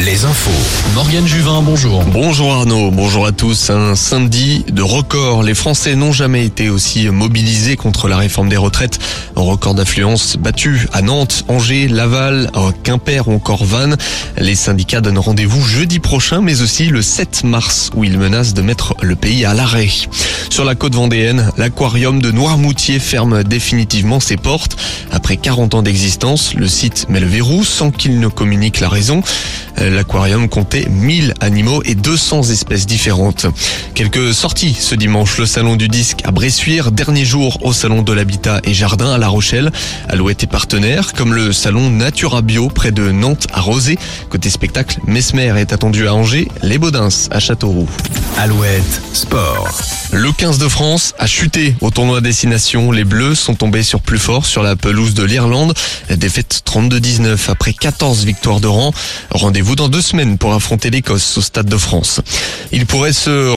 les infos. Morgane Juvin, bonjour. Bonjour Arnaud, bonjour à tous. Un samedi de record. Les Français n'ont jamais été aussi mobilisés contre la réforme des retraites. Un record d'affluence battu à Nantes, Angers, Laval, Quimper ou encore Vannes. Les syndicats donnent rendez-vous jeudi prochain, mais aussi le 7 mars, où ils menacent de mettre le pays à l'arrêt. Sur la côte vendéenne, l'aquarium de Noirmoutier ferme définitivement ses portes. Après 40 ans d'existence, le site met le verrou sans qu'il ne communique la raison. L'aquarium comptait 1000 animaux et 200 espèces différentes. Quelques sorties ce dimanche, le salon du disque à Bressuire, dernier jour au salon de l'habitat et jardin à La Rochelle. Alouette et partenaires, comme le salon Natura Bio près de Nantes à Rosé. Côté spectacle, Mesmer est attendu à Angers, les Baudins à Châteauroux. Alouette Sport. Le 15 de France a chuté au tournoi destination. Les Bleus sont tombés sur plus fort sur la pelouse de l'Irlande. Défaite 32-19 après 14 victoires de rang. Rendez-vous dans deux semaines pour affronter l'Écosse au Stade de France. Il pourrait se